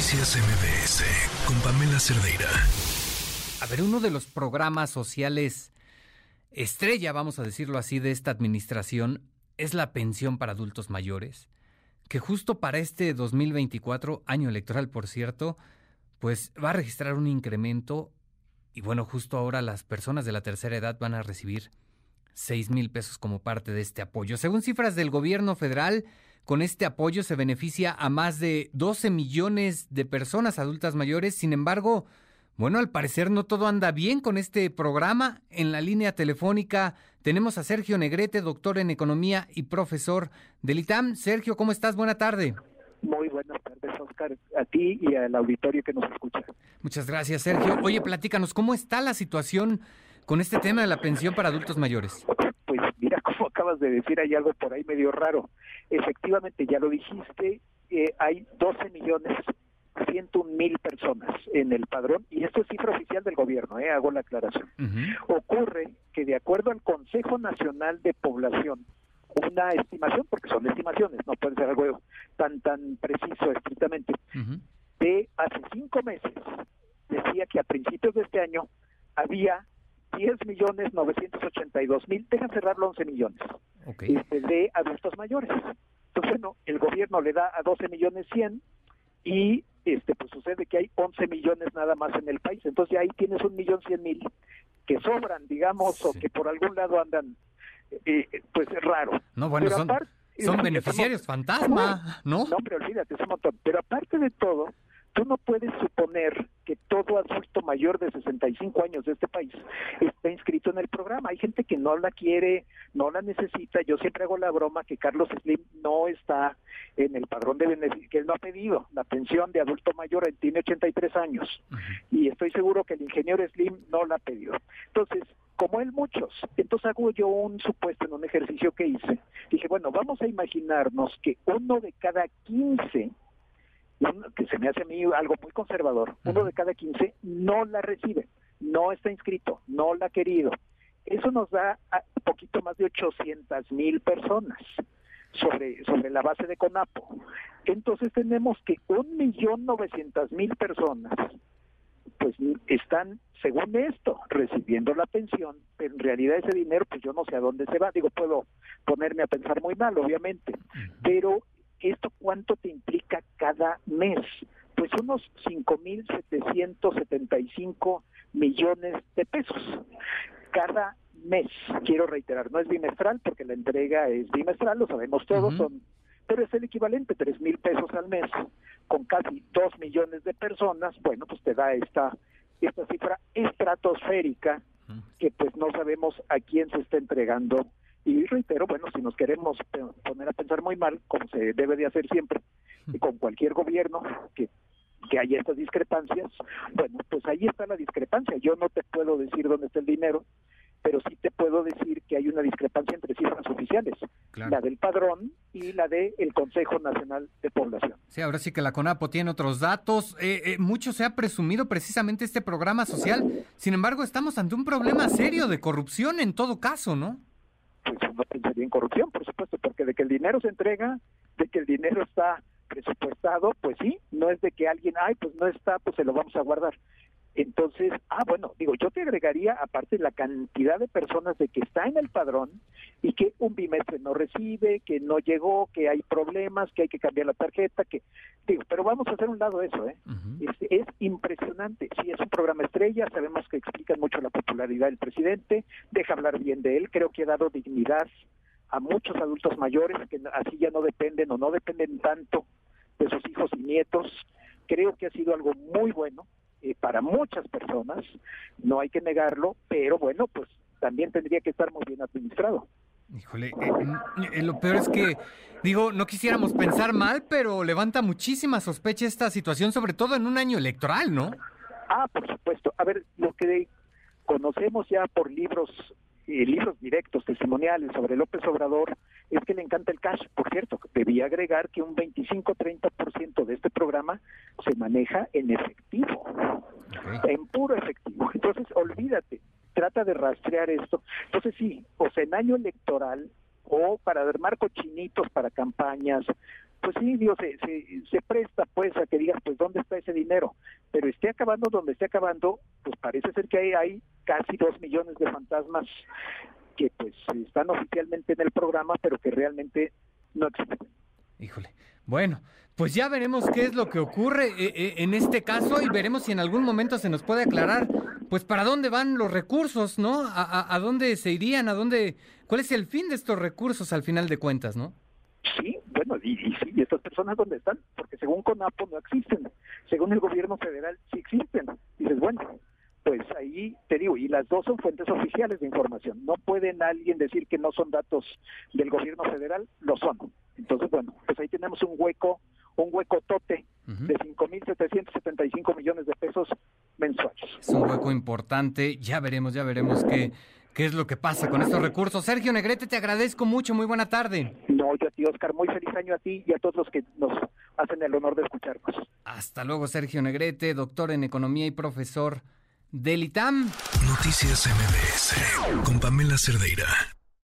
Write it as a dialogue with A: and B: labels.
A: Noticias MBS con Pamela Cerdeira.
B: A ver, uno de los programas sociales estrella, vamos a decirlo así, de esta administración es la pensión para adultos mayores, que justo para este 2024, año electoral por cierto, pues va a registrar un incremento y bueno, justo ahora las personas de la tercera edad van a recibir 6 mil pesos como parte de este apoyo. Según cifras del gobierno federal, con este apoyo se beneficia a más de 12 millones de personas adultas mayores. Sin embargo, bueno, al parecer no todo anda bien con este programa. En la línea telefónica tenemos a Sergio Negrete, doctor en economía y profesor del ITAM. Sergio, ¿cómo estás? Buena tarde.
C: Muy buenas tardes, Oscar, a ti y al auditorio que nos escucha.
B: Muchas gracias, Sergio. Oye, platícanos, ¿cómo está la situación con este tema de la pensión para adultos mayores?
C: Acabas de decir, hay algo por ahí medio raro. Efectivamente, ya lo dijiste, eh, hay 12 millones 101 mil personas en el padrón, y esto es cifra oficial del gobierno, eh, hago la aclaración. Ocurre que de acuerdo al Consejo Nacional de Población, una estimación, porque son estimaciones, no puede ser algo tan tan preciso estrictamente, de hace cinco meses, decía que a principios de este año había 10 millones 982 mil, deja cerrarlo 11 millones este, de adultos mayores. Entonces, bueno, el gobierno le da a 12 millones 100 y este pues sucede que hay 11 millones nada más en el país. Entonces ahí tienes un millón cien mil que sobran, digamos, o que por algún lado andan, eh, pues es raro.
B: No, bueno, son, son beneficiarios fantasma, ¿no?
C: No, pero olvídate, es un montón. Pero aparte de todo, tú no puedes suponer todo adulto mayor de 65 años de este país está inscrito en el programa. Hay gente que no la quiere, no la necesita. Yo siempre hago la broma que Carlos Slim no está en el padrón de beneficio, que él no ha pedido la pensión de adulto mayor, él tiene 83 años. Y estoy seguro que el ingeniero Slim no la ha pedido. Entonces, como él muchos. Entonces hago yo un supuesto en un ejercicio que hice. Dije, bueno, vamos a imaginarnos que uno de cada 15 que se me hace a mí algo muy conservador, uno de cada 15 no la recibe, no está inscrito, no la ha querido. Eso nos da un poquito más de 800 mil personas sobre, sobre la base de CONAPO. Entonces tenemos que un millón novecientas mil personas pues están, según esto, recibiendo la pensión, pero en realidad ese dinero, pues yo no sé a dónde se va. Digo, puedo ponerme a pensar muy mal, obviamente, pero ¿esto cuánto te implica cada mes? Pues unos 5.775 millones de pesos cada mes. Quiero reiterar, no es bimestral porque la entrega es bimestral, lo sabemos todos, son, pero es el equivalente, tres mil pesos al mes, con casi 2 millones de personas, bueno, pues te da esta, esta cifra estratosférica que pues no sabemos a quién se está entregando y reitero, bueno, si nos queremos poner a pensar muy mal, como se debe de hacer siempre, y con cualquier gobierno que, que haya estas discrepancias, bueno, pues ahí está la discrepancia. Yo no te puedo decir dónde está el dinero, pero sí te puedo decir que hay una discrepancia entre cifras oficiales, la del padrón y la del Consejo Nacional de Población.
B: Sí, ahora sí que la CONAPO tiene otros datos. Eh, eh, mucho se ha presumido precisamente este programa social. Sin embargo, estamos ante un problema serio de corrupción en todo caso, ¿no?
C: pues no pensaría en corrupción, por supuesto, porque de que el dinero se entrega, de que el dinero está presupuestado, pues sí, no es de que alguien, ay, pues no está, pues se lo vamos a guardar. Entonces, ah, bueno, digo, yo te agregaría, aparte, la cantidad de personas de que está en el padrón y que un bimestre no recibe, que no llegó, que hay problemas, que hay que cambiar la tarjeta, que, digo, pero vamos a hacer un lado eso, ¿eh? es, impresionante. Sí, es un programa estrella, sabemos que explica mucho la popularidad del presidente, deja hablar bien de él, creo que ha dado dignidad a muchos adultos mayores que así ya no dependen o no dependen tanto de sus hijos y nietos. Creo que ha sido algo muy bueno eh, para muchas personas, no hay que negarlo, pero bueno, pues también tendría que estar muy bien administrado.
B: Híjole, eh, eh, lo peor es que, digo, no quisiéramos pensar mal, pero levanta muchísima sospecha esta situación, sobre todo en un año electoral, ¿no?
C: Ah, por supuesto. A ver, lo que conocemos ya por libros libros directos, testimoniales sobre López Obrador, es que le encanta el cash. Por cierto, debía agregar que un 25-30% de este programa se maneja en efectivo, en puro efectivo. Entonces, olvídate, trata de rastrear esto. Entonces, sí, o sea, en año electoral o para armar cochinitos para campañas, pues sí, Dios, se, se, se, presta pues a que digas, pues, ¿dónde está ese dinero, pero esté acabando donde esté acabando, pues parece ser que hay, hay casi dos millones de fantasmas que pues están oficialmente en el programa, pero que realmente no existen.
B: Híjole. Bueno, pues ya veremos qué es lo que ocurre eh, eh, en este caso y veremos si en algún momento se nos puede aclarar, pues para dónde van los recursos, ¿no? A, dónde se irían, a dónde, cuál es el fin de estos recursos al final de cuentas, ¿no?
C: Sí, bueno, y, y sí, ¿y estas personas dónde están? Porque según CONAPO no existen, según el gobierno federal sí existen. Dices, bueno, pues ahí te digo, y las dos son fuentes oficiales de información. No pueden alguien decir que no son datos del gobierno federal, lo son. Entonces, bueno, pues ahí tenemos un hueco, un hueco tote de 5.775 millones de pesos mensuales.
B: Es un hueco importante, ya veremos, ya veremos qué, qué es lo que pasa con estos recursos. Sergio Negrete, te agradezco mucho, muy buena tarde.
C: No, yo a ti, Oscar, muy feliz año a ti y a todos los que nos hacen el honor de escucharnos.
B: Hasta luego, Sergio Negrete, doctor en Economía y profesor del ITAM.
A: Noticias MBS con Pamela Cerdeira.